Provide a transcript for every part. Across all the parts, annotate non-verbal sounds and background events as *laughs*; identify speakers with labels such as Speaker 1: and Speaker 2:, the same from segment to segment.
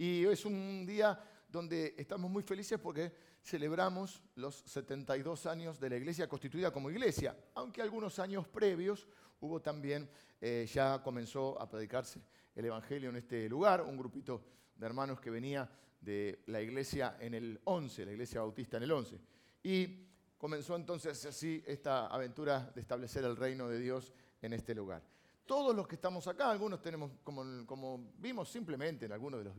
Speaker 1: Y es un día donde estamos muy felices porque celebramos los 72 años de la iglesia constituida como iglesia, aunque algunos años previos hubo también, eh, ya comenzó a predicarse el Evangelio en este lugar, un grupito de hermanos que venía de la iglesia en el 11, la iglesia bautista en el 11. Y comenzó entonces así esta aventura de establecer el reino de Dios en este lugar. Todos los que estamos acá, algunos tenemos, como, vimos simplemente en algunos de los,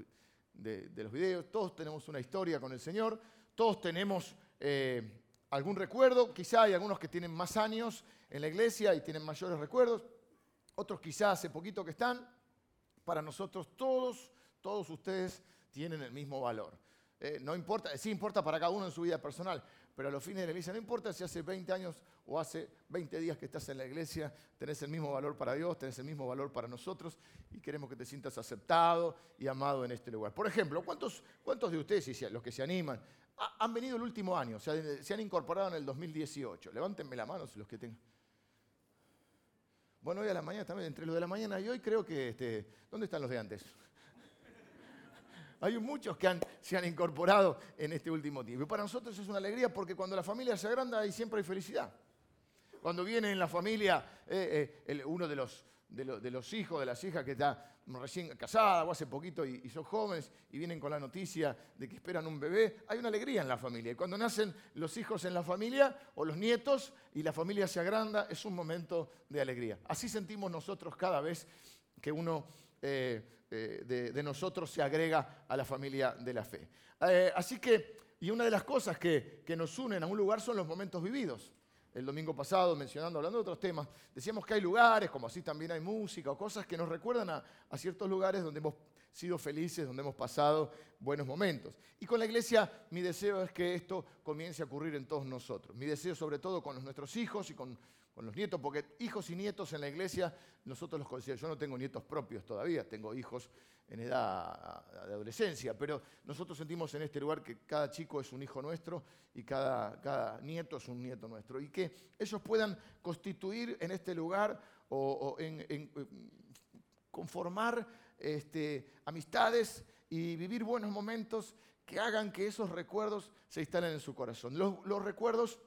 Speaker 1: de, los videos, todos tenemos una historia con el Señor, todos tenemos eh, algún recuerdo, quizá hay algunos que tienen más años en la iglesia y tienen mayores recuerdos, otros quizá hace poquito que están. Para nosotros todos, todos ustedes tienen el mismo valor. Eh, no importa, sí importa para cada uno en su vida personal, pero a los fines de la iglesia no importa si hace 20 años o hace 20 días que estás en la iglesia, tenés el mismo valor para Dios, tenés el mismo valor para nosotros y queremos que te sientas aceptado y amado en este lugar. Por ejemplo, ¿cuántos, cuántos de ustedes, los que se animan, han venido el último año, se han incorporado en el 2018? Levántenme la mano si los que tengan. Bueno, hoy a la mañana también, entre los de la mañana y hoy creo que, este, ¿dónde están los de antes? Hay muchos que se han incorporado en este último tiempo. Y para nosotros es una alegría porque cuando la familia se agranda ahí siempre hay felicidad. Cuando viene en la familia eh, eh, uno de los, hijos, de las hijas que está recién casada o hace poquito y, son jóvenes y vienen con la noticia de que esperan un bebé, hay una alegría en la familia. Y cuando nacen los hijos en la familia o los nietos y la familia se agranda, es un momento de alegría. Así sentimos nosotros cada vez que uno eh, eh, de, nosotros se agrega a la familia de la fe. Eh, así que, y una de las cosas que, nos unen a un lugar son los momentos vividos. El domingo pasado, mencionando, hablando de otros temas, decíamos que hay lugares, como así también hay música o cosas que nos recuerdan a, a ciertos lugares donde hemos sido felices, donde hemos pasado buenos momentos. Y con la iglesia mi deseo es que esto comience a ocurrir en todos nosotros. Mi deseo sobre todo con nuestros hijos y con los nietos, porque hijos y nietos en la iglesia nosotros los consideramos, yo no tengo nietos propios todavía, tengo hijos en edad de adolescencia, pero nosotros sentimos en este lugar que cada chico es un hijo nuestro y cada, cada nieto es un nieto nuestro, y que ellos puedan constituir en este lugar o, en, conformar este, amistades y vivir buenos momentos que hagan que esos recuerdos se instalen en su corazón. Los recuerdos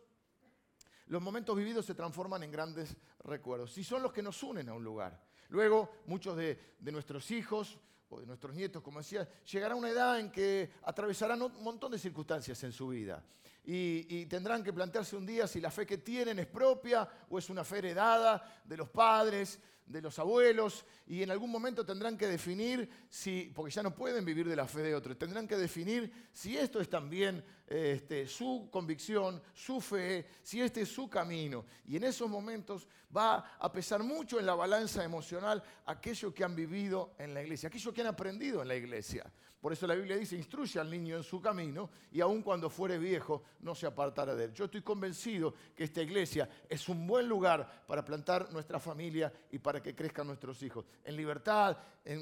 Speaker 1: los momentos vividos se transforman en grandes recuerdos y son los que nos unen a un lugar. Luego, muchos de, nuestros hijos o de nuestros nietos, como decía, llegará una edad en que atravesarán un montón de circunstancias en su vida y, tendrán que plantearse un día si la fe que tienen es propia o es una fe heredada de los padres, de los abuelos y en algún momento tendrán que definir si, porque ya no pueden vivir de la fe de otros, tendrán que definir si esto es también este, su convicción, su fe, si este es su camino. Y en esos momentos va a pesar mucho en la balanza emocional aquello que han vivido en la iglesia, aquello que han aprendido en la iglesia. Por eso la Biblia dice, instruye al niño en su camino y aun cuando fuere viejo no se apartará de él. Yo estoy convencido que esta iglesia es un buen lugar para plantar nuestra familia y para que crezcan nuestros hijos. En libertad,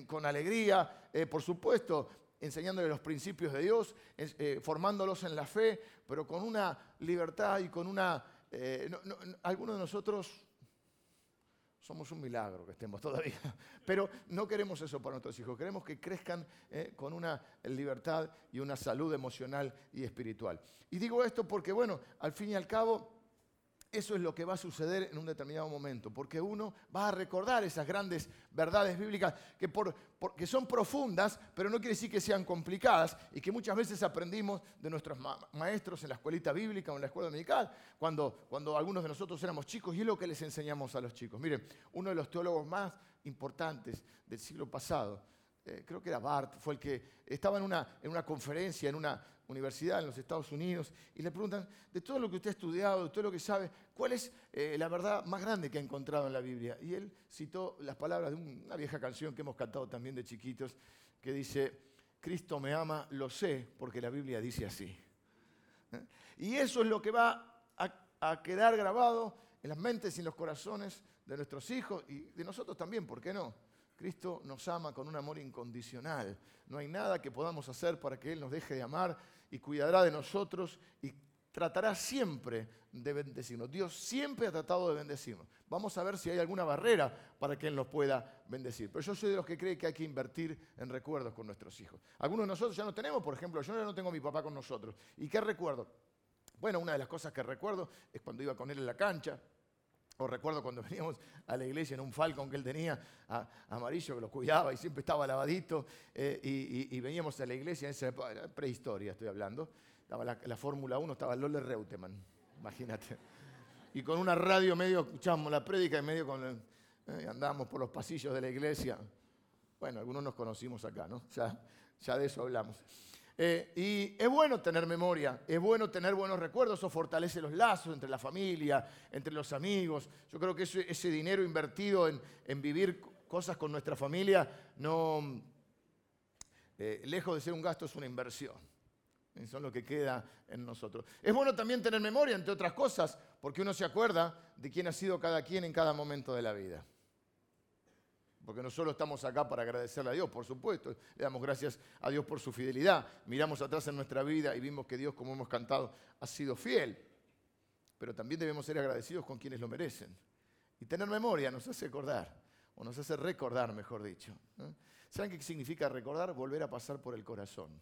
Speaker 1: con alegría, eh, por supuesto, enseñándoles los principios de Dios, eh, formándolos en la fe, pero con una libertad y con una... Eh, algunos de nosotros somos un milagro que estemos *laughs* todavía. Pero no queremos eso para nuestros hijos. Queremos que crezcan eh, con una libertad y una salud emocional y espiritual. Y digo esto porque, bueno, al fin y al cabo, eso es lo que va a suceder en un determinado momento, porque uno va a recordar esas grandes verdades bíblicas que, son profundas, pero no quiere decir que sean complicadas y que muchas veces aprendimos de nuestros maestros en la escuelita bíblica o en la escuela dominical, cuando, cuando algunos de nosotros éramos chicos, y es lo que les enseñamos a los chicos. Miren, uno de los teólogos más importantes del siglo pasado, eh, creo que era Bart, fue el que estaba en una, en una conferencia, en una universidad en los Estados Unidos, y le preguntan, de todo lo que usted ha estudiado, de todo lo que sabe, ¿cuál es eh, la verdad más grande que ha encontrado en la Biblia? Y él citó las palabras de una vieja canción que hemos cantado también de chiquitos, que dice, Cristo me ama, lo sé, porque la Biblia dice así. ¿Eh? Y eso es lo que va a quedar grabado en las mentes y en los corazones de nuestros hijos y de nosotros también, ¿por qué no? Cristo nos ama con un amor incondicional. No hay nada que podamos hacer para que Él nos deje de amar y cuidará de nosotros y tratará siempre de bendecirnos. Dios siempre ha tratado de bendecirnos. Vamos a ver si hay alguna barrera para que Él nos pueda bendecir. Pero yo soy de los que cree que hay que invertir en recuerdos con nuestros hijos. Algunos de nosotros ya no tenemos, por ejemplo, yo ya no tengo a mi papá con nosotros. ¿Y qué recuerdo? Bueno, una de las cosas que recuerdo es cuando iba con él en la cancha, recuerdo cuando *laughs* veníamos a la iglesia en un falcón que él tenía, amarillo, que lo cuidaba y siempre estaba lavadito, eh, y, veníamos a la iglesia, en esa prehistoria estoy hablando, estaba la, Fórmula 1, estaba Lolle Reutemann, imagínate. Y con una radio medio escuchábamos la prédica y medio con eh, andábamos por los pasillos de la iglesia. Bueno, algunos nos conocimos acá, ¿no? Ya de eso hablamos. Eh, y es bueno tener memoria, es bueno tener buenos recuerdos, eso fortalece los lazos entre la familia, entre los amigos. Yo creo que ese, dinero invertido en, vivir cosas con nuestra familia, no, eh, lejos de ser un gasto, es una inversión. Eso es lo que queda en nosotros. Es bueno también tener memoria, entre otras cosas, porque uno se acuerda de quién ha sido cada quien en cada momento de la vida. Porque no solo estamos acá para agradecerle a Dios, por supuesto, le damos gracias a Dios por su fidelidad. Miramos atrás en nuestra vida y vimos que Dios, como hemos cantado, ha sido fiel. Pero también debemos ser agradecidos con quienes lo merecen. Y tener memoria nos hace acordar, o nos hace recordar, mejor dicho. ¿Saben qué significa recordar? Volver a pasar por el corazón.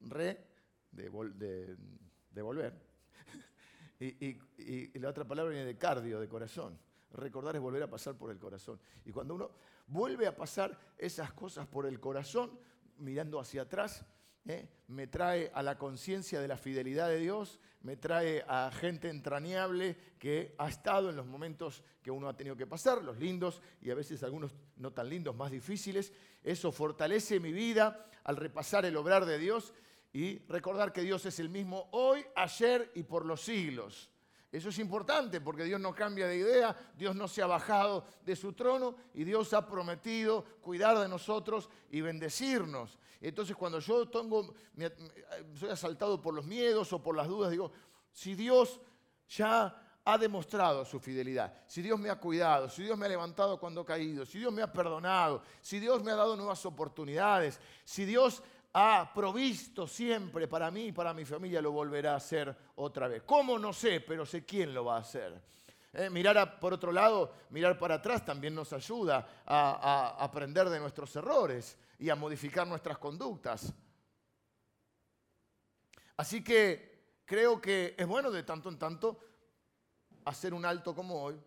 Speaker 1: Re, de, volver. *laughs* y la otra palabra viene de cardio, de corazón. Recordar es volver a pasar por el corazón. Y cuando uno vuelve a pasar esas cosas por el corazón, mirando hacia atrás, ¿eh? me trae a la conciencia de la fidelidad de Dios, me trae a gente entrañable que ha estado en los momentos que uno ha tenido que pasar, los lindos y a veces algunos no tan lindos, más difíciles. Eso fortalece mi vida al repasar el obrar de Dios y recordar que Dios es el mismo hoy, ayer y por los siglos. Eso es importante porque Dios no cambia de idea, Dios no se ha bajado de su trono y Dios ha prometido cuidar de nosotros y bendecirnos. Entonces cuando yo tengo, soy asaltado por los miedos o por las dudas, digo, si Dios ya ha demostrado su fidelidad, si Dios me ha cuidado, si Dios me ha levantado cuando he caído, si Dios me ha perdonado, si Dios me ha dado nuevas oportunidades, si Dios ha provisto siempre para mí y para mi familia, lo volverá a hacer otra vez. ¿Cómo? No sé, pero sé quién lo va a hacer. Eh, mirar por otro lado, mirar para atrás también nos ayuda a, a aprender de nuestros errores y a modificar nuestras conductas. Así que creo que es bueno de tanto en tanto hacer un alto como hoy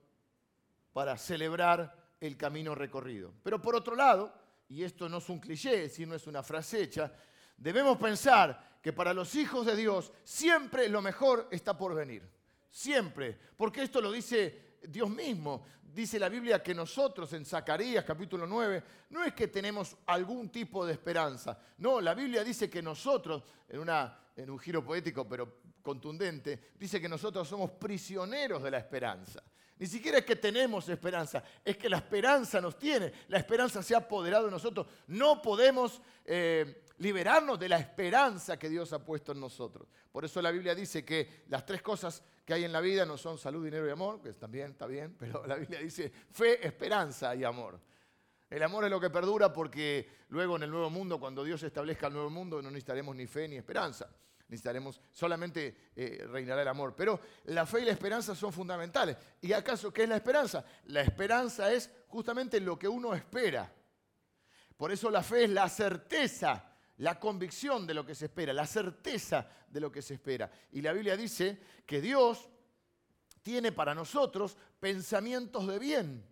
Speaker 1: para celebrar el camino recorrido. Pero por otro lado, y esto no es un cliché, sino es una frase hecha, debemos pensar que para los hijos de Dios siempre lo mejor está por venir. Siempre. Porque esto lo dice Dios mismo. Dice la Biblia que nosotros en Zacarías capítulo 9 no es que tenemos algún tipo de esperanza. No, la Biblia dice que nosotros, en, un giro poético pero contundente, dice que nosotros somos prisioneros de la esperanza. Ni siquiera es que tenemos esperanza, es que la esperanza nos tiene, la esperanza se ha apoderado de nosotros. No podemos eh, liberarnos de la esperanza que Dios ha puesto en nosotros. Por eso la Biblia dice que las tres cosas que hay en la vida no son salud, dinero y amor, que también está bien, *laughs* pero la Biblia dice fe, esperanza y amor. El amor es lo que perdura porque luego en el nuevo mundo, cuando Dios establezca el nuevo mundo, no necesitaremos ni fe ni esperanza necesitaremos, solamente eh, reinará el amor. Pero la fe y la esperanza son fundamentales. ¿Y acaso qué es la esperanza? La esperanza es justamente lo que uno espera. Por eso la fe es la certeza, la convicción de lo que se espera, la certeza de lo que se espera. Y la Biblia dice que Dios tiene para nosotros pensamientos de bien,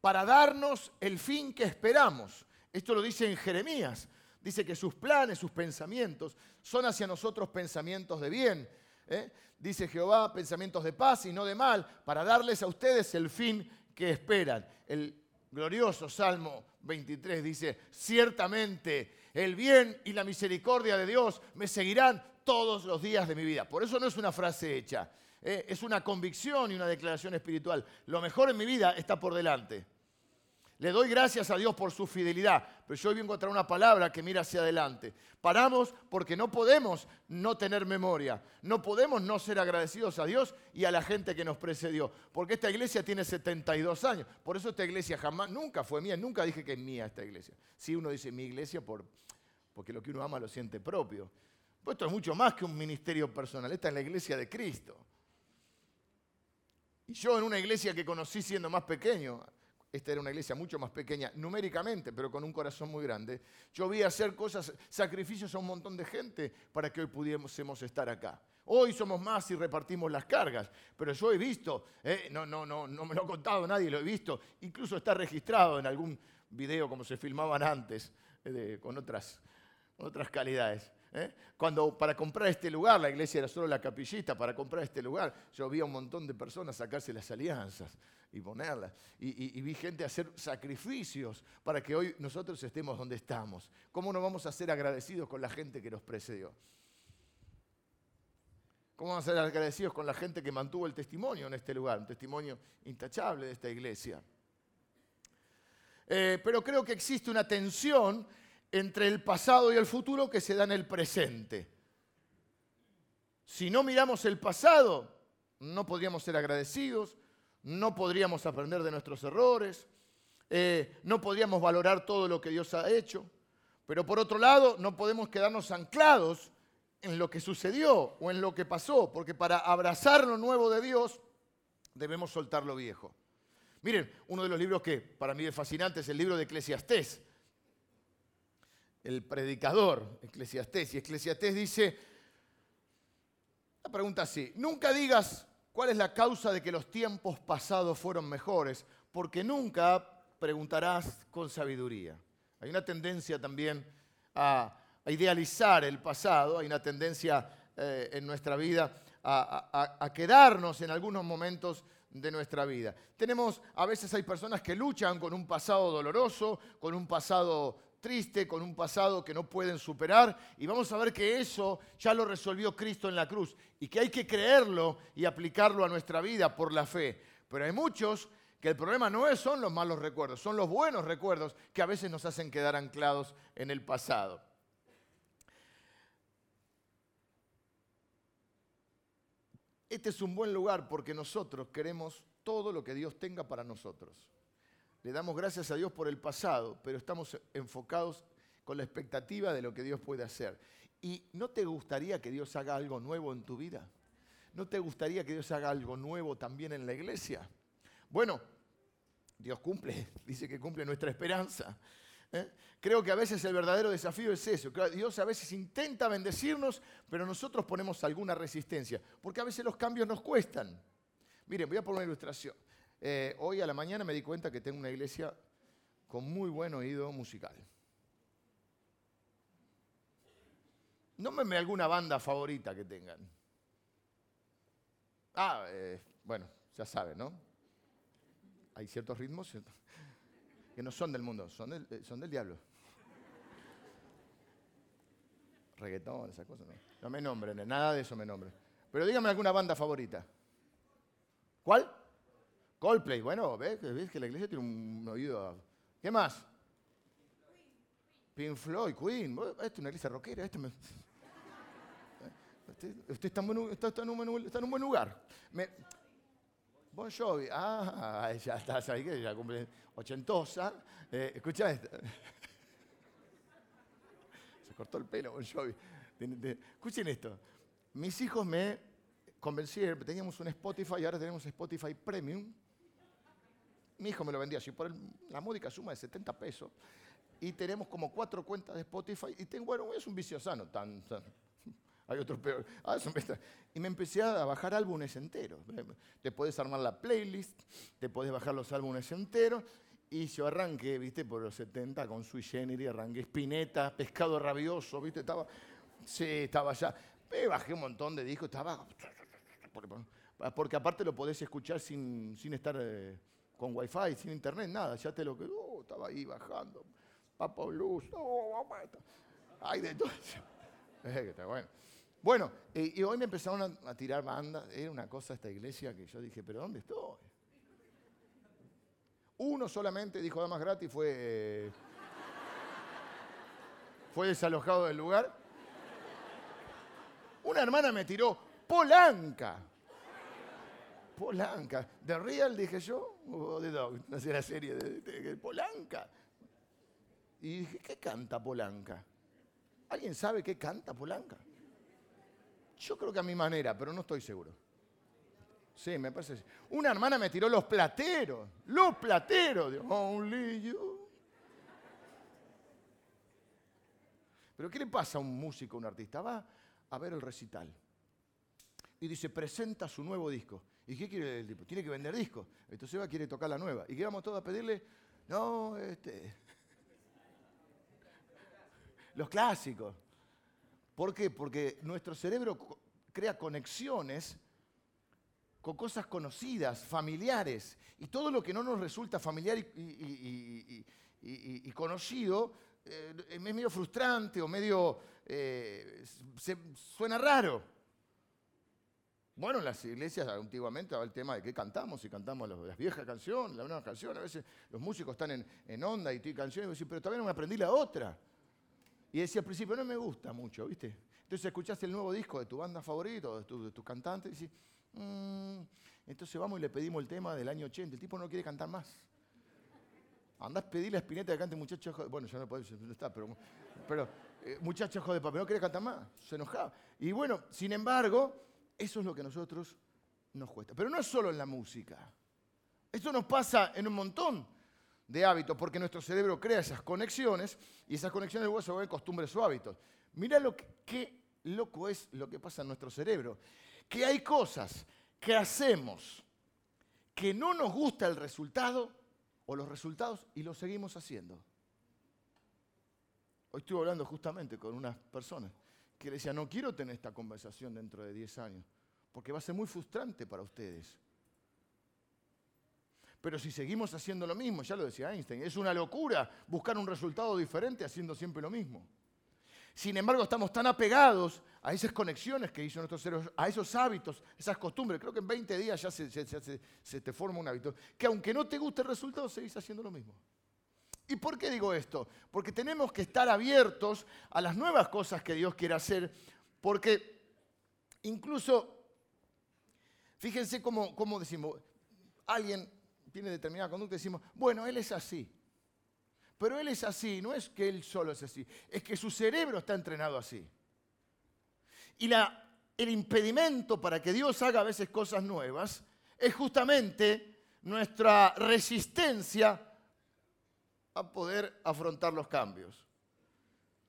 Speaker 1: para darnos el fin que esperamos. Esto lo dice en Jeremías dice que sus planes, sus pensamientos son hacia nosotros pensamientos de bien. ¿eh? Dice Jehová, pensamientos de paz y no de mal, para darles a ustedes el fin que esperan. El glorioso Salmo 23 dice, ciertamente el bien y la misericordia de Dios me seguirán todos los días de mi vida. Por eso no es una frase hecha, ¿eh? es una convicción y una declaración espiritual. Lo mejor en mi vida está por delante. Le doy gracias a Dios por su fidelidad, pero yo hoy vengo a traer una palabra que mira hacia adelante. Paramos porque no podemos no tener memoria, no podemos no ser agradecidos a Dios y a la gente que nos precedió, porque esta iglesia tiene 72 años, por eso esta iglesia jamás, nunca fue mía, nunca dije que es mía esta iglesia. Si uno dice mi iglesia por, porque lo que uno ama lo siente propio. Pues esto es mucho más que un ministerio personal, esta es la iglesia de Cristo. Y yo en una iglesia que conocí siendo más pequeño, esta era una iglesia mucho más pequeña numéricamente, pero con un corazón muy grande, yo vi hacer cosas, sacrificios a un montón de gente para que hoy pudiésemos estar acá. Hoy somos más y repartimos las cargas, pero yo he visto, eh, no, no, no, no me lo ha contado nadie, lo he visto, incluso está registrado en algún video como se filmaban antes, eh, con otras, otras calidades. ¿eh? Cuando para comprar este lugar, la iglesia era solo la capillita, para comprar este lugar, yo vi a un montón de personas sacarse las alianzas y ponerlas. Y, vi gente hacer sacrificios para que hoy nosotros estemos donde estamos. ¿Cómo no vamos a ser agradecidos con la gente que nos precedió? ¿Cómo vamos a ser agradecidos con la gente que mantuvo el testimonio en este lugar? Un testimonio intachable de esta iglesia. Eh, pero creo que existe una tensión entre el pasado y el futuro que se da en el presente. Si no miramos el pasado, no podríamos ser agradecidos, no podríamos aprender de nuestros errores, eh, no podríamos valorar todo lo que Dios ha hecho. Pero por otro lado, no podemos quedarnos anclados en lo que sucedió o en lo que pasó, porque para abrazar lo nuevo de Dios debemos soltar lo viejo. Miren, uno de los libros que para mí es fascinante es el libro de Eclesiastés el predicador, Eclesiastés. Y Eclesiastés dice, la pregunta así, nunca digas cuál es la causa de que los tiempos pasados fueron mejores, porque nunca preguntarás con sabiduría. Hay una tendencia también a, idealizar el pasado, hay una tendencia eh, en nuestra vida a, quedarnos en algunos momentos de nuestra vida. Tenemos, a veces hay personas que luchan con un pasado doloroso, con un pasado triste, con un pasado que no pueden superar. Y vamos a ver que eso ya lo resolvió Cristo en la cruz y que hay que creerlo y aplicarlo a nuestra vida por la fe. Pero hay muchos que el problema no es, son los malos recuerdos, son los buenos recuerdos que a veces nos hacen quedar anclados en el pasado. Este es un buen lugar porque nosotros queremos todo lo que Dios tenga para nosotros. Le damos gracias a Dios por el pasado, pero estamos enfocados con la expectativa de lo que Dios puede hacer. ¿Y no te gustaría que Dios haga algo nuevo en tu vida? ¿No te gustaría que Dios haga algo nuevo también en la iglesia? Bueno, Dios cumple, *laughs* dice que cumple nuestra esperanza. ¿eh? Creo que a veces el verdadero desafío es eso. Dios a veces intenta bendecirnos, pero nosotros ponemos alguna resistencia, porque a veces los cambios nos cuestan. Miren, voy a poner una ilustración. Eh, hoy a la mañana me di cuenta que tengo una iglesia con muy buen oído musical. Nómbenme alguna banda favorita que tengan. Ah, eh, bueno, ya saben, ¿no? Hay ciertos ritmos que no son del mundo, son del, eh, son del diablo. Reggaetón, esas cosas, no. No me nombren, nada de eso me nombren. Pero díganme alguna banda favorita. ¿Cuál? Coldplay, bueno, ves, que la iglesia tiene un oído. ¿Qué más? Pink Floyd, Queen. Esta es una iglesia rockera. Este usted, está, en un, buen lugar. Bon Jovi. Ah, ya está, ya cumple ochentosa. Eh, escucha esto. Se cortó el pelo Bon Jovi. Escuchen esto. Mis hijos me convencieron, teníamos un Spotify y ahora tenemos Spotify Premium mi hijo me lo vendía así por la módica suma de 70 pesos. Y tenemos como cuatro cuentas de Spotify. Y tengo, bueno, es un vicio sano. Tan, *laughs* hay otro peor. Ah, y me empecé a bajar álbumes enteros. Te puedes armar la playlist, te puedes bajar los álbumes enteros. Y yo arranqué, viste, por los 70 con Sui Generis, arranqué Spinetta, Pescado Rabioso, viste, estaba, sí, estaba ya. Me bajé un montón de discos, estaba, porque aparte lo podés escuchar sin, sin estar eh, con wifi, sin internet, nada, ya te lo que, oh, estaba ahí bajando, Papa Blues, oh, ay, de todo. Eh, *laughs* bueno. Bueno, eh, y hoy me empezaron a, tirar bandas, era una cosa esta iglesia que yo dije, pero ¿dónde estoy? Uno solamente dijo damas gratis, fue, *laughs* fue desalojado del lugar. Una hermana me tiró Polanca. Polanca. ¿De Real dije yo? ¿O de Dog? *laughs* La serie de, Polanca. Y dije, ¿qué canta Polanca? ¿Alguien sabe qué canta Polanca? Yo creo que a mi manera, pero no estoy seguro. Sí, me parece. Una hermana me tiró los plateros, los plateros. de Only you. Pero ¿qué le pasa a un músico, a un artista? Va a ver el recital y dice, presenta su nuevo disco. ¿Y qué quiere el tipo? Tiene que vender discos. Entonces va, quiere tocar la nueva. ¿Y qué vamos todos a pedirle? No, este... Los clásicos. ¿Por qué? Porque nuestro cerebro crea conexiones con cosas conocidas, familiares. Y todo lo que no nos resulta familiar y, conocido eh, es medio frustrante o medio... Eh, suena raro. Bueno, en las iglesias antiguamente había el tema de qué cantamos, si cantamos las viejas canciones, las nuevas canciones. A veces los músicos están en, onda y tienen canciones y pero todavía no me aprendí la otra. Y decía al principio, no me gusta mucho, ¿viste? Entonces escuchaste el nuevo disco de tu banda favorita, de, tu, de tus cantantes, y dices, Mm, entonces vamos y le pedimos el tema del año 80. El tipo no quiere cantar más. Andás a pedirle a Spinetta que cante muchachos Bueno, ya no puede, no está, pero, pero eh, muchachos de papel, no quiere cantar más. Se enojaba. Y bueno, sin embargo, eso es lo que a nosotros nos cuesta. Pero no es solo en la música. Esto nos pasa en un montón de hábitos, porque nuestro cerebro crea esas conexiones y esas conexiones luego se vuelven costumbres o hábitos. Mira lo que, qué loco es lo que pasa en nuestro cerebro que hay cosas que hacemos que no nos gusta el resultado o los resultados y los seguimos haciendo. Hoy estuve hablando justamente con unas personas que le decían, no quiero tener esta conversación dentro de 10 años, porque va a ser muy frustrante para ustedes. Pero si seguimos haciendo lo mismo, ya lo decía Einstein, es una locura buscar un resultado diferente haciendo siempre lo mismo. Sin embargo, estamos tan apegados a esas conexiones que hizo nuestro cerebro, a esos hábitos, esas costumbres. Creo que en 20 días ya se, te forma un hábito. Que aunque no te guste el resultado, seguís haciendo lo mismo. ¿Y por qué digo esto? Porque tenemos que estar abiertos a las nuevas cosas que Dios quiere hacer. Porque incluso, fíjense cómo, cómo decimos, alguien tiene determinada conducta y decimos, bueno, él es así. Pero él es así, no es que él solo es así, es que su cerebro está entrenado así. Y el impedimento para que Dios haga a veces cosas nuevas es justamente nuestra resistencia a poder afrontar los cambios.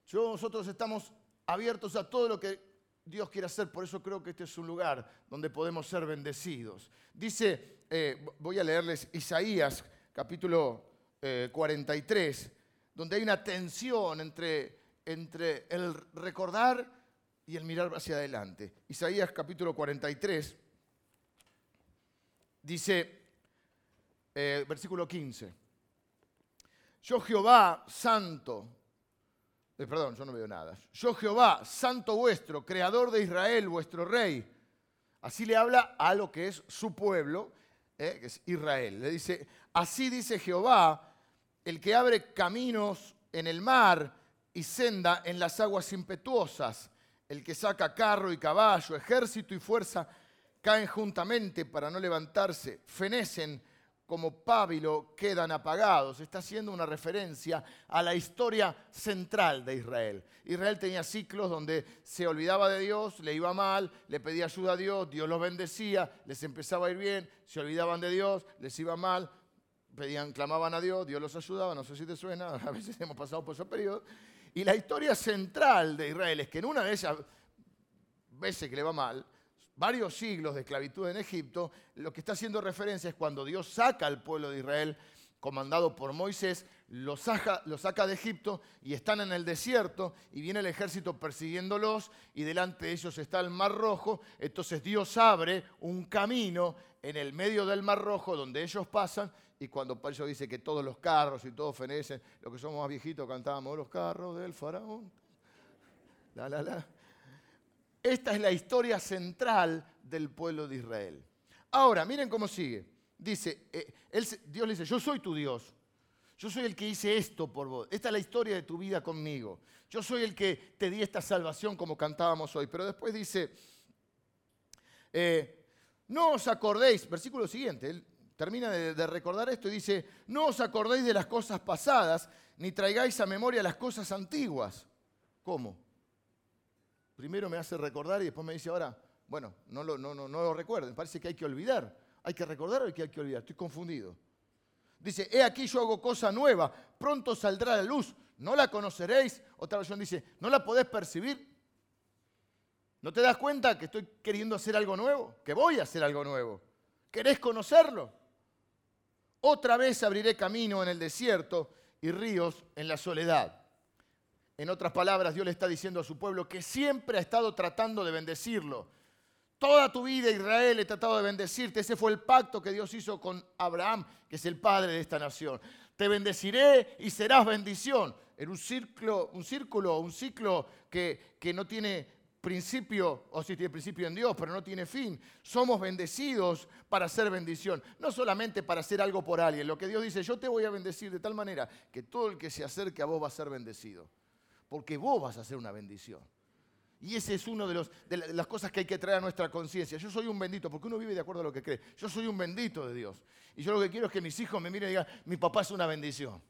Speaker 1: Yo, nosotros estamos abiertos a todo lo que Dios quiere hacer, por eso creo que este es un lugar donde podemos ser bendecidos. Dice, eh, voy a leerles Isaías capítulo 43, eh, donde hay una tensión entre, entre el recordar y el mirar hacia adelante. Isaías capítulo 43 dice, eh, versículo 15, yo Jehová santo, eh, perdón, yo no veo nada, yo Jehová santo vuestro, creador de Israel, vuestro rey, así le habla a lo que es su pueblo, que es Israel. Le dice, así dice Jehová, el que abre caminos en el mar y senda en las aguas impetuosas, el que saca carro y caballo, ejército y fuerza, caen juntamente para no levantarse, fenecen como pábilo, quedan apagados. Está haciendo una referencia a la historia central de Israel. Israel tenía ciclos donde se olvidaba de Dios, le iba mal, le pedía ayuda a Dios, Dios los bendecía, les empezaba a ir bien, se olvidaban de Dios, les iba mal, pedían, clamaban a Dios, Dios los ayudaba, no sé si te suena, *laughs* a veces hemos pasado por esos periodos. Y la historia central de Israel es que en una de esas veces que le va mal, varios siglos de esclavitud en Egipto, lo que está haciendo referencia es cuando Dios saca al pueblo de Israel, comandado por Moisés, lo saca, de Egipto y están en el desierto y viene el ejército persiguiéndolos y delante de ellos está el Mar Rojo. Entonces Dios abre un camino en el medio del Mar Rojo donde ellos pasan y cuando Pablo dice que todos los carros y todos fenecen, los que somos más viejitos cantábamos los carros del faraón. La, la, la. Esta es la historia central del pueblo de Israel. Ahora, miren cómo sigue. Dice, eh, Dios le dice, yo soy tu Dios. Yo soy el que hice esto por vos. Esta es la historia de tu vida conmigo. Yo soy el que te di esta salvación como cantábamos hoy. Pero después dice, eh, no os acordéis, versículo siguiente, termina de, recordar esto y dice, no os acordéis de las cosas pasadas, ni traigáis a memoria las cosas antiguas. ¿Cómo? Primero me hace recordar y después me dice ahora, bueno, no lo, no, recuerden, parece que hay que olvidar. ¿Hay que recordar o que hay que olvidar? Estoy confundido. Dice, he aquí yo hago cosa nueva, pronto saldrá la luz, no la conoceréis. Otra versión dice, no la podés percibir. ¿No te das cuenta que estoy queriendo hacer algo nuevo? Que voy a hacer algo nuevo. ¿Querés conocerlo? Otra vez abriré camino en el desierto y ríos en la soledad. En otras palabras, Dios le está diciendo a su pueblo que siempre ha estado tratando de bendecirlo. Toda tu vida, Israel, he tratado de bendecirte. Ese fue el pacto que Dios hizo con Abraham, que es el padre de esta nación. Te bendeciré y serás bendición. En un círculo, un círculo, un ciclo que, que no tiene principio, o sí tiene principio en Dios, pero no tiene fin. Somos bendecidos para ser bendición, no solamente para hacer algo por alguien. Lo que Dios dice, yo te voy a bendecir de tal manera que todo el que se acerque a vos va a ser bendecido porque vos vas a ser una bendición. Y esa es una de, de, las cosas que hay que traer a nuestra conciencia. Yo soy un bendito, porque uno vive de acuerdo a lo que cree. Yo soy un bendito de Dios. Y yo lo que quiero es que mis hijos me miren y digan, mi papá es una bendición.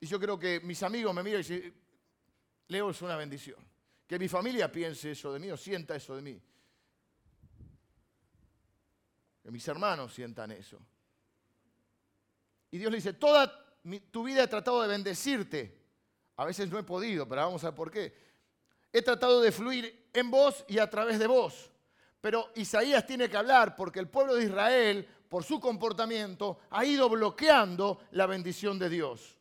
Speaker 1: Y yo creo que mis amigos me miran y dicen, Leo es una bendición. Que mi familia piense eso de mí o sienta eso de mí. Que mis hermanos sientan eso. Y Dios le dice, toda tu vida he tratado de bendecirte a veces no he podido, pero vamos a ver por qué. He tratado de fluir en vos y a través de vos. Pero Isaías tiene que hablar porque el pueblo de Israel, por su comportamiento, ha ido bloqueando la bendición de Dios.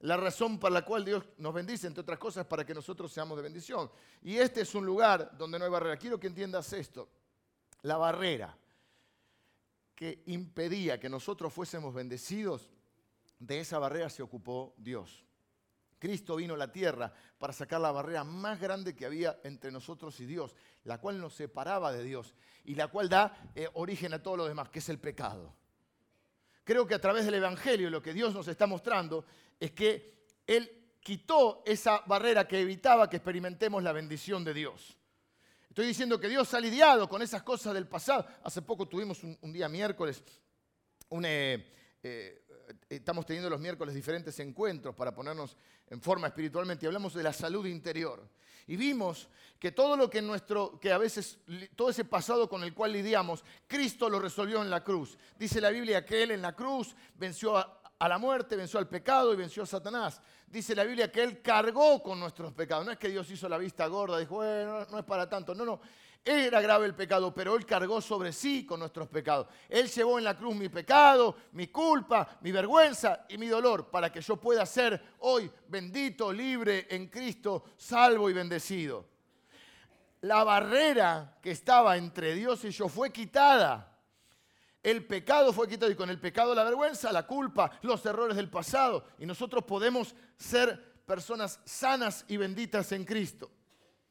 Speaker 1: La razón para la cual Dios nos bendice, entre otras cosas, para que nosotros seamos de bendición. Y este es un lugar donde no hay barrera. Quiero que entiendas esto. La barrera que impedía que nosotros fuésemos bendecidos de esa barrera se ocupó Dios. Cristo vino a la tierra para sacar la barrera más grande que había entre nosotros y Dios, la cual nos separaba de Dios y la cual da eh, origen a todo lo demás, que es el pecado. Creo que a través del Evangelio lo que Dios nos está mostrando es que Él quitó esa barrera que evitaba que experimentemos la bendición de Dios. Estoy diciendo que Dios ha lidiado con esas cosas del pasado. Hace poco tuvimos un, día miércoles un... Eh, eh, estamos teniendo los miércoles diferentes encuentros para ponernos en forma espiritualmente y hablamos de la salud interior. Y vimos que todo lo que nuestro, que a veces, todo ese pasado con el cual lidiamos, Cristo lo resolvió en la cruz. Dice la Biblia que Él en la cruz venció a, la muerte, venció al pecado y venció a Satanás. Dice la Biblia que Él cargó con nuestros pecados. No es que Dios hizo la vista gorda, dijo, bueno, no es para tanto. No, no. Era grave el pecado, pero Él cargó sobre sí con nuestros pecados. Él llevó en la cruz mi pecado, mi culpa, mi vergüenza y mi dolor para que yo pueda ser hoy bendito, libre en Cristo, salvo y bendecido. La barrera que estaba entre Dios y yo fue quitada. El pecado fue quitado y con el pecado la vergüenza, la culpa, los errores del pasado. Y nosotros podemos ser personas sanas y benditas en Cristo.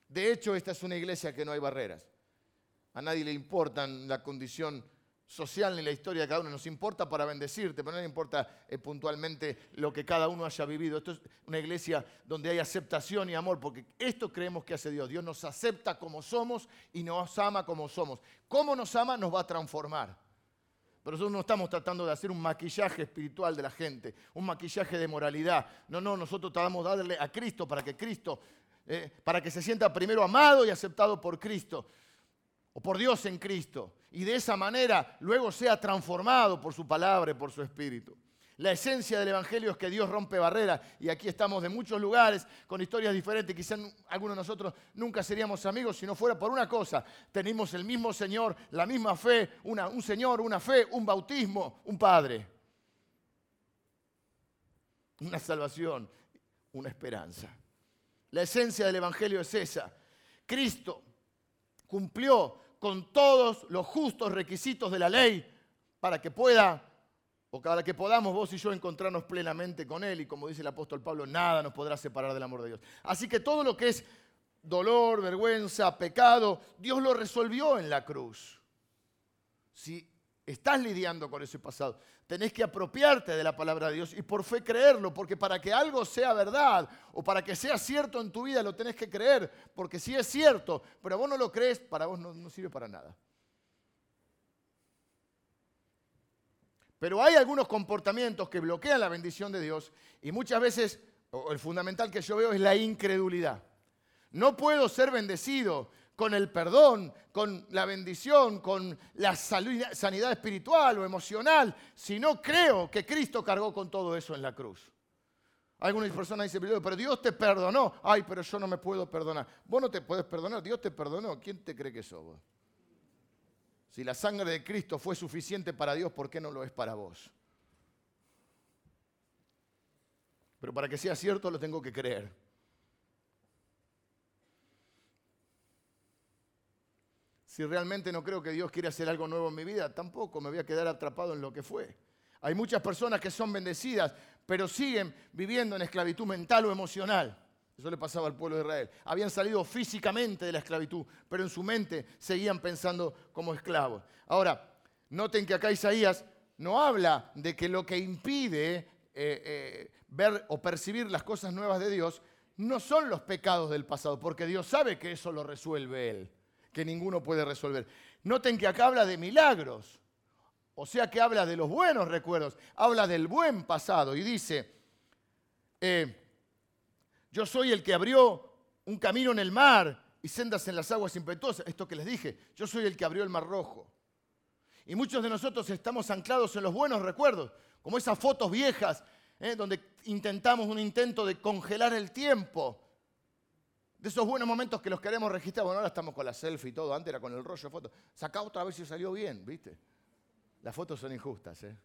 Speaker 1: De hecho, esta es una iglesia que no hay barreras. A nadie le importa la condición social ni la historia de cada uno. Nos importa para bendecirte, pero no le importa eh, puntualmente lo que cada uno haya vivido. Esto es una iglesia donde hay aceptación y amor, porque esto creemos que hace Dios. Dios nos acepta como somos y nos ama como somos. Cómo nos ama nos va a transformar. Pero nosotros no estamos tratando de hacer un maquillaje espiritual de la gente, un maquillaje de moralidad. No, no, nosotros tratamos de darle a Cristo para que Cristo eh, para que se sienta primero amado y aceptado por Cristo, o por Dios en Cristo, y de esa manera luego sea transformado por su palabra y por su espíritu. La esencia del Evangelio es que Dios rompe barreras y aquí estamos de muchos lugares con historias diferentes. Quizás algunos de nosotros nunca seríamos amigos si no fuera por una cosa. Tenemos el mismo Señor, la misma fe, un Señor, una fe, un bautismo, un Padre. Una salvación, una esperanza. La esencia del Evangelio es esa. Cristo cumplió con todos los justos requisitos de la ley para que pueda, o para que podamos vos y yo encontrarnos plenamente con Él. Y como dice el apóstol Pablo, nada nos podrá separar del amor de Dios. Así que todo lo que es dolor, vergüenza, pecado, Dios lo resolvió en la cruz. Si estás lidiando con ese pasado, tenés que apropiarte de la palabra de Dios y por fe creerlo, porque para que algo sea verdad o para que sea cierto en tu vida lo tenés que creer, porque si es cierto, pero vos no lo crees, para vos no, sirve para nada. Pero hay algunos comportamientos que bloquean la bendición de Dios y muchas veces, el fundamental que yo veo es la incredulidad. No puedo ser bendecido con el perdón, con la bendición, con la sanidad espiritual o emocional, si no creo que Cristo cargó con todo eso en la cruz. Algunas personas dicen, pero Dios te perdonó. Ay, pero yo no me puedo perdonar. Vos no te puedes perdonar, Dios te perdonó. ¿Quién te cree que sos vos? Si la sangre de Cristo fue suficiente para Dios, ¿por qué no lo es para vos? Pero para que sea cierto lo tengo que creer. Si realmente no creo que Dios quiere hacer algo nuevo en mi vida, tampoco me voy a quedar atrapado en lo que fue. Hay muchas personas que son bendecidas, pero siguen viviendo en esclavitud mental o emocional. Eso le pasaba al pueblo de Israel. Habían salido físicamente de la esclavitud, pero en su mente seguían pensando como esclavos. Ahora, noten que acá Isaías no habla de que lo que impide eh, eh, ver o percibir las cosas nuevas de Dios no son los pecados del pasado, porque Dios sabe que eso lo resuelve Él que ninguno puede resolver. Noten que acá habla de milagros, o sea que habla de los buenos recuerdos, habla del buen pasado y dice, eh, yo soy el que abrió un camino en el mar y sendas en las aguas impetuosas, esto que les dije, yo soy el que abrió el mar rojo. Y muchos de nosotros estamos anclados en los buenos recuerdos, como esas fotos viejas, eh, donde intentamos un intento de congelar el tiempo de esos buenos momentos que los queremos registrar. Bueno, ahora estamos con la selfie y todo. Antes era con el rollo de fotos. Sacá otra vez si salió bien, ¿viste? Las fotos son injustas, ¿eh?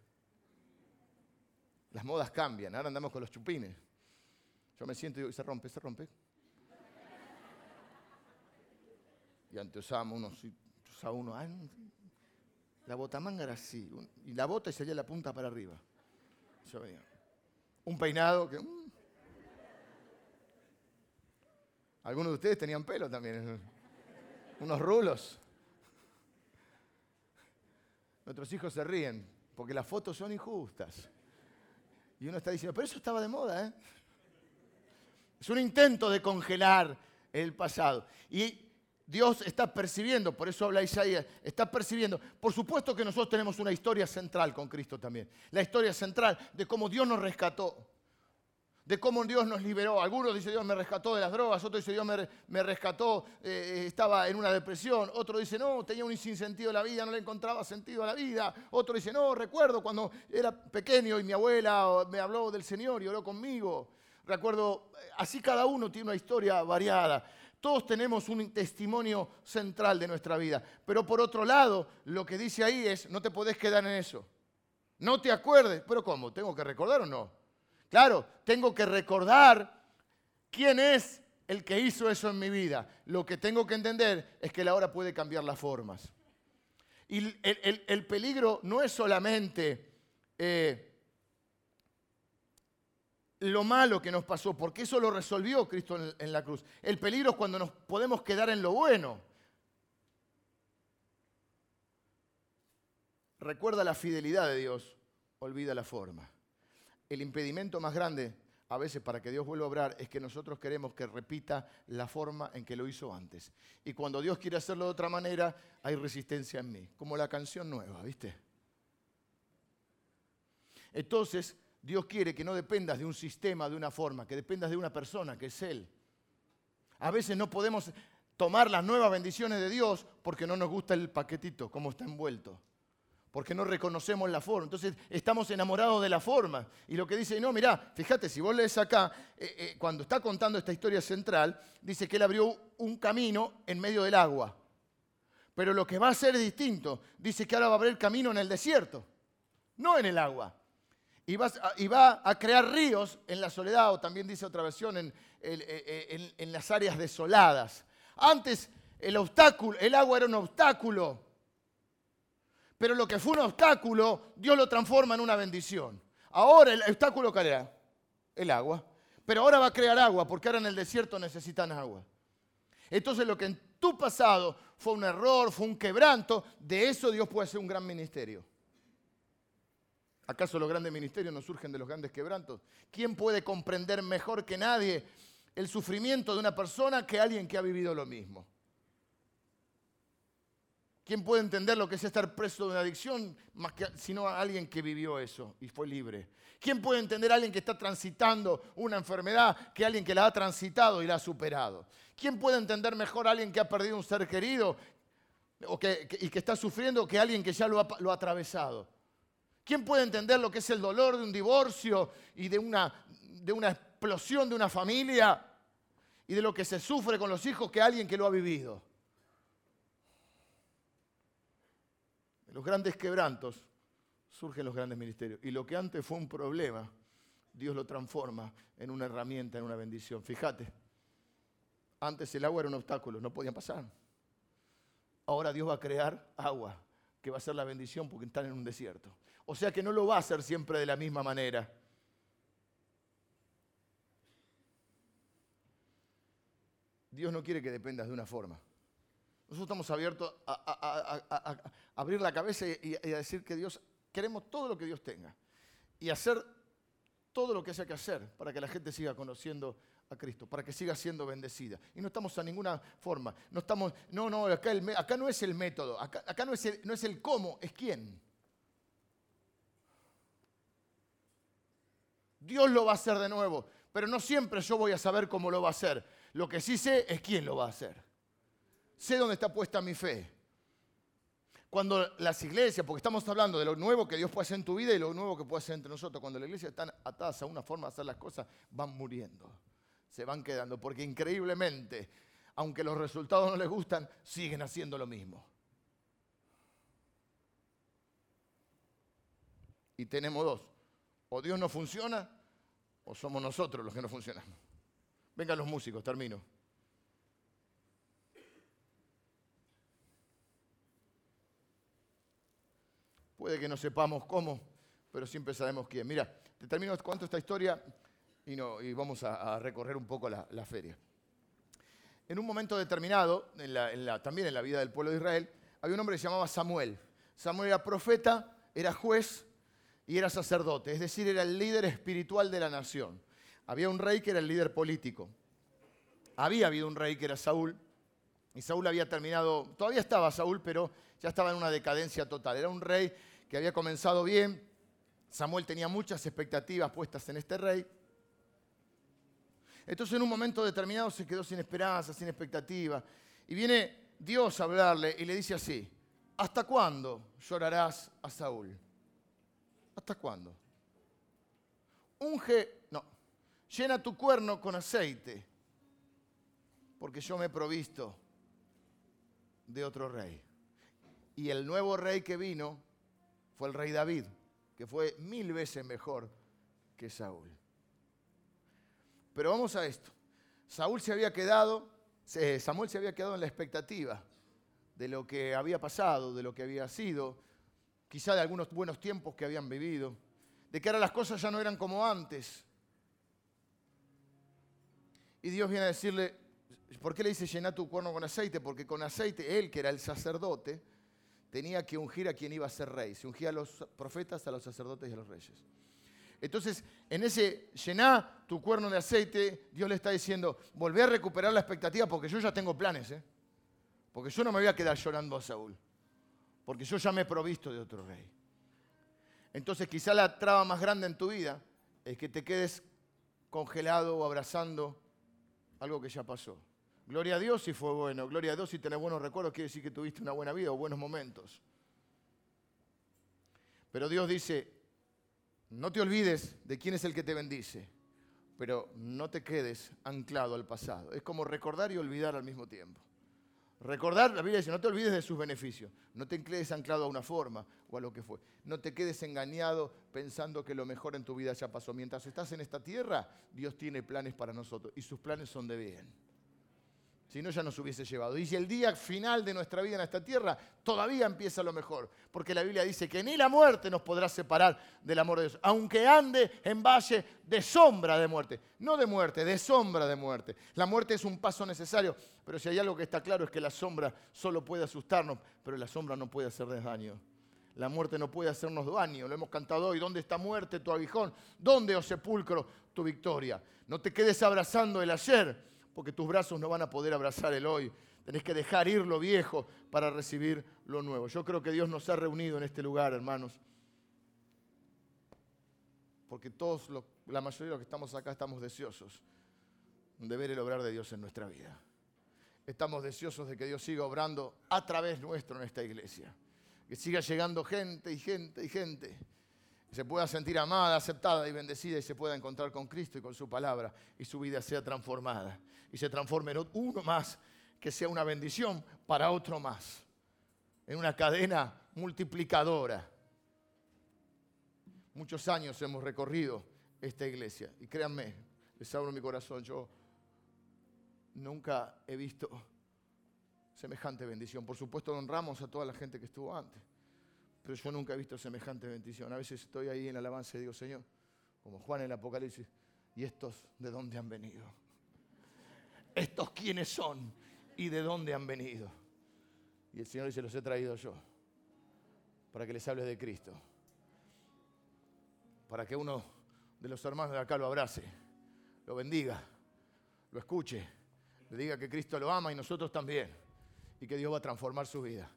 Speaker 1: Las modas cambian. Ahora andamos con los chupines. Yo me siento y digo, se rompe, se rompe. Y antes usábamos unos, usaba uno, la botamanga era así. Y la bota y salía la punta para arriba. Yo veía. Un peinado que... Mm, Algunos de ustedes tenían pelo también, unos rulos. Nuestros hijos se ríen porque las fotos son injustas. Y uno está diciendo, pero eso estaba de moda, ¿eh? Es un intento de congelar el pasado. Y Dios está percibiendo, por eso habla Isaías, está percibiendo. Por supuesto que nosotros tenemos una historia central con Cristo también. La historia central de cómo Dios nos rescató de cómo Dios nos liberó. Algunos dicen Dios me rescató de las drogas, otros dicen Dios me, rescató, eh, estaba en una depresión, otro dice no, tenía un sinsentido de la vida, no le encontraba sentido a la vida, otro dice no, recuerdo cuando era pequeño y mi abuela me habló del Señor y oró conmigo. Recuerdo, eh, así cada uno tiene una historia variada. Todos tenemos un testimonio central de nuestra vida. Pero por otro lado, lo que dice ahí es, no te podés quedar en eso. No te acuerdes. Pero ¿cómo? ¿Tengo que recordar o no? Claro, tengo que recordar quién es el que hizo eso en mi vida. Lo que tengo que entender es que la hora puede cambiar las formas. Y el, peligro no es solamente eh, lo malo que nos pasó, porque eso lo resolvió Cristo en la cruz. El peligro es cuando nos podemos quedar en lo bueno. Recuerda la fidelidad de Dios, olvida la forma. El impedimento más grande a veces para que Dios vuelva a obrar es que nosotros queremos que repita la forma en que lo hizo antes. Y cuando Dios quiere hacerlo de otra manera, hay resistencia en mí, como la canción nueva, ¿viste? Entonces, Dios quiere que no dependas de un sistema, de una forma, que dependas de una persona, que es Él. A veces no podemos tomar las nuevas bendiciones de Dios porque no nos gusta el paquetito, cómo está envuelto porque no reconocemos la forma. Entonces estamos enamorados de la forma. Y lo que dice, no, mirá, fíjate, si vos lees acá, eh, eh, cuando está contando esta historia central, dice que él abrió un camino en medio del agua. Pero lo que va a ser distinto, dice que ahora va a abrir camino en el desierto, no en el agua. Y va, a, crear ríos en la soledad, o también dice otra versión, en, en, en las áreas desoladas. Antes el obstáculo, el agua era un obstáculo pero lo que fue un obstáculo, Dios lo transforma en una bendición. Ahora el obstáculo ¿cuál era? El agua. Pero ahora va a crear agua, porque ahora en el desierto necesitan agua. Entonces lo que en tu pasado fue un error, fue un quebranto, de eso Dios puede hacer un gran ministerio. ¿Acaso los grandes ministerios no surgen de los grandes quebrantos? ¿Quién puede comprender mejor que nadie el sufrimiento de una persona que alguien que ha vivido lo mismo? ¿Quién puede entender lo que es estar preso de una adicción más que sino a alguien que vivió eso y fue libre? ¿Quién puede entender a alguien que está transitando una enfermedad que alguien que la ha transitado y la ha superado? ¿Quién puede entender mejor a alguien que ha perdido un ser querido y que está sufriendo que alguien que ya lo ha atravesado? ¿Quién puede entender lo que es el dolor de un divorcio y de una, de una explosión de una familia y de lo que se sufre con los hijos que alguien que lo ha vivido? En los grandes quebrantos surgen los grandes ministerios. Y lo que antes fue un problema, Dios lo transforma en una herramienta, en una bendición. Fíjate, antes el agua era un obstáculo, no podían pasar. Ahora Dios va a crear agua, que va a ser la bendición porque están en un desierto. O sea que no lo va a hacer siempre de la misma manera. Dios no quiere que dependas de una forma. Nosotros estamos abiertos a, abrir la cabeza y, a decir que Dios, queremos todo lo que Dios tenga. Y hacer todo lo que haya que hacer para que la gente siga conociendo a Cristo, para que siga siendo bendecida. Y no estamos a ninguna forma. No estamos, no, no, acá, no es el método, acá, acá no, es el, no es el cómo, es quién. Dios lo va a hacer de nuevo, pero no siempre yo voy a saber cómo lo va a hacer. Lo que sí sé es quién lo va a hacer sé dónde está puesta mi fe. Cuando las iglesias, porque estamos hablando de lo nuevo que Dios puede hacer en tu vida y lo nuevo que puede hacer entre nosotros, cuando las iglesias están atadas a una forma de hacer las cosas, van muriendo, se van quedando, porque increíblemente, aunque los resultados no les gustan, siguen haciendo lo mismo. Y tenemos dos, o Dios no funciona, o somos nosotros los que no funcionamos. Vengan los músicos, termino. Puede que no sepamos cómo, pero siempre sabemos quién. Mira, te termino cuánto esta historia y, no, y vamos a, recorrer un poco la, feria. En un momento determinado, también en la vida del pueblo de Israel, había un hombre que se llamaba Samuel. Samuel era profeta, era juez y era sacerdote, es decir, era el líder espiritual de la nación. Había un rey que era el líder político. Había habido un rey que era Saúl, y Saúl había terminado, todavía estaba Saúl, pero ya estaba en una decadencia total. Era un rey que había comenzado bien. Samuel tenía muchas expectativas puestas en este rey. Entonces en un momento determinado se quedó sin esperanza, sin expectativa. Y viene Dios a hablarle y le dice así, ¿hasta cuándo llorarás a Saúl? ¿Hasta cuándo? Unge, no, llena tu cuerno con aceite, porque yo me he provisto de otro rey. Y el nuevo rey que vino fue el rey David, que fue mil veces mejor que Saúl. Pero vamos a esto. Saúl se había quedado, Samuel se había quedado en la expectativa de lo que había pasado, de lo que había sido, quizá de algunos buenos tiempos que habían vivido, de que ahora las cosas ya no eran como antes. Y Dios viene a decirle, ¿por qué le dice llena tu cuerno con aceite? Porque con aceite, él que era el sacerdote, tenía que ungir a quien iba a ser rey. Se ungía a los profetas, a los sacerdotes y a los reyes. Entonces, en ese llená tu cuerno de aceite, Dios le está diciendo, volvé a recuperar la expectativa porque yo ya tengo planes, ¿eh? porque yo no me voy a quedar llorando a Saúl, porque yo ya me he provisto de otro rey. Entonces, quizá la traba más grande en tu vida es que te quedes congelado o abrazando algo que ya pasó. Gloria a Dios si fue bueno. Gloria a Dios si tenés buenos recuerdos, quiere decir que tuviste una buena vida o buenos momentos. Pero Dios dice, no te olvides de quién es el que te bendice, pero no te quedes anclado al pasado. Es como recordar y olvidar al mismo tiempo. Recordar, la Biblia dice, no te olvides de sus beneficios, no te quedes anclado a una forma o a lo que fue. No te quedes engañado pensando que lo mejor en tu vida ya pasó. Mientras estás en esta tierra, Dios tiene planes para nosotros y sus planes son de bien si no ya nos hubiese llevado. Y si el día final de nuestra vida en esta tierra todavía empieza lo mejor, porque la Biblia dice que ni la muerte nos podrá separar del amor de Dios, aunque ande en valle de sombra de muerte, no de muerte, de sombra de muerte. La muerte es un paso necesario, pero si hay algo que está claro es que la sombra solo puede asustarnos, pero la sombra no puede hacernos daño. La muerte no puede hacernos daño. Lo hemos cantado hoy. ¿Dónde está muerte tu aguijón? ¿Dónde, oh sepulcro, tu victoria? No te quedes abrazando el ayer, porque tus brazos no van a poder abrazar el hoy. Tenés que dejar ir lo viejo para recibir lo nuevo. Yo creo que Dios nos ha reunido en este lugar, hermanos. Porque todos, la mayoría de los que estamos acá estamos deseosos de ver el obrar de Dios en nuestra vida. Estamos deseosos de que Dios siga obrando a través nuestro en esta iglesia. Que siga llegando gente y gente y gente. Se pueda sentir amada, aceptada y bendecida y se pueda encontrar con Cristo y con su palabra y su vida sea transformada. Y se transforme en uno más que sea una bendición para otro más. En una cadena multiplicadora. Muchos años hemos recorrido esta iglesia y créanme, les abro mi corazón, yo nunca he visto semejante bendición. Por supuesto honramos a toda la gente que estuvo antes, pero yo nunca he visto semejante bendición. A veces estoy ahí en alabanza y digo, Señor, como Juan en el Apocalipsis, ¿y estos de dónde han venido? ¿Estos quiénes son y de dónde han venido? Y el Señor dice, los he traído yo, para que les hable de Cristo, para que uno de los hermanos de acá lo abrace, lo bendiga, lo escuche le diga que Cristo lo ama y nosotros también, y que Dios va a transformar su vida.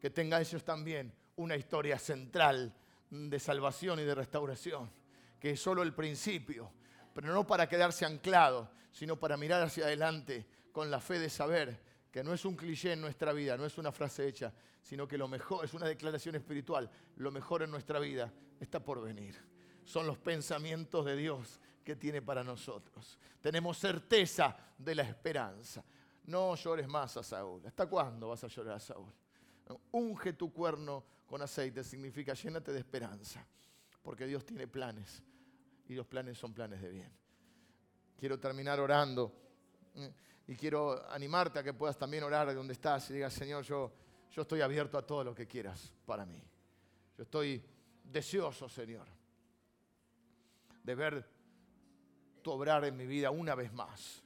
Speaker 1: Que tenga ellos también una historia central de salvación y de restauración, que es solo el principio, pero no para quedarse anclado, sino para mirar hacia adelante con la fe de saber que no es un cliché en nuestra vida, no es una frase hecha, sino que lo mejor, es una declaración espiritual, lo mejor en nuestra vida está por venir. Son los pensamientos de Dios que tiene para nosotros. Tenemos certeza de la esperanza. No llores más a Saúl. ¿Hasta cuándo vas a llorar a Saúl? Unge tu cuerno con aceite significa llénate de esperanza, porque Dios tiene planes y los planes son planes de bien. Quiero terminar orando ¿eh? y quiero animarte a que puedas también orar de donde estás y digas, Señor, yo, yo estoy abierto a todo lo que quieras para mí. Yo estoy deseoso, Señor, de ver obrar en mi vida una vez más.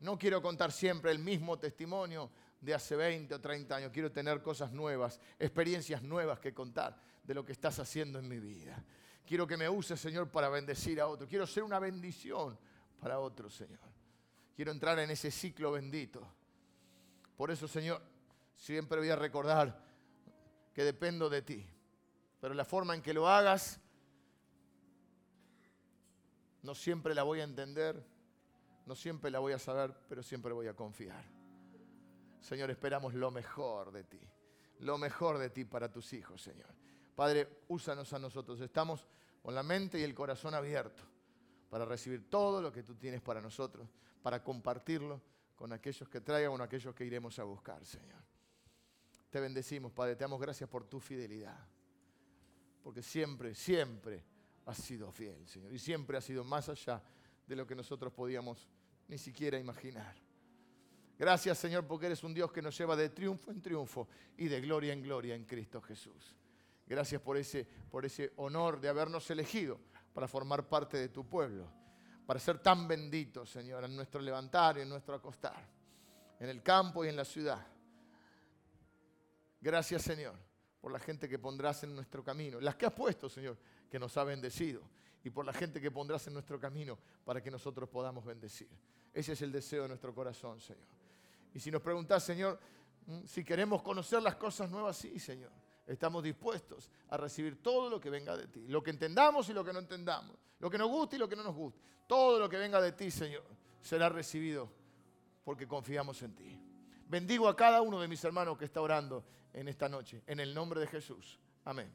Speaker 1: No quiero contar siempre el mismo testimonio de hace 20 o 30 años. Quiero tener cosas nuevas, experiencias nuevas que contar de lo que estás haciendo en mi vida. Quiero que me uses, Señor, para bendecir a otro. Quiero ser una bendición para otro, Señor. Quiero entrar en ese ciclo bendito. Por eso, Señor, siempre voy a recordar que dependo de ti. Pero la forma en que lo hagas no siempre la voy a entender, no siempre la voy a saber, pero siempre voy a confiar. Señor, esperamos lo mejor de ti, lo mejor de ti para tus hijos, Señor. Padre, úsanos a nosotros. Estamos con la mente y el corazón abierto para recibir todo lo que tú tienes para nosotros, para compartirlo con aquellos que traigan o aquellos que iremos a buscar, Señor. Te bendecimos, Padre, te damos gracias por tu fidelidad, porque siempre, siempre ha sido fiel, Señor. Y siempre ha sido más allá de lo que nosotros podíamos ni siquiera imaginar. Gracias, Señor, porque eres un Dios que nos lleva de triunfo en triunfo y de gloria en gloria en Cristo Jesús. Gracias por ese, por ese honor de habernos elegido para formar parte de tu pueblo, para ser tan benditos, Señor, en nuestro levantar y en nuestro acostar, en el campo y en la ciudad. Gracias, Señor, por la gente que pondrás en nuestro camino, las que has puesto, Señor, que nos ha bendecido y por la gente que pondrás en nuestro camino para que nosotros podamos bendecir. Ese es el deseo de nuestro corazón, Señor. Y si nos preguntás, Señor, mm, si queremos conocer las cosas nuevas, sí, Señor. Estamos dispuestos a recibir todo lo que venga de ti. Lo que entendamos y lo que no entendamos. Lo que nos guste y lo que no nos guste. Todo lo que venga de ti, Señor, será recibido porque confiamos en ti. Bendigo a cada uno de mis hermanos que está orando en esta noche. En el nombre de Jesús. Amén.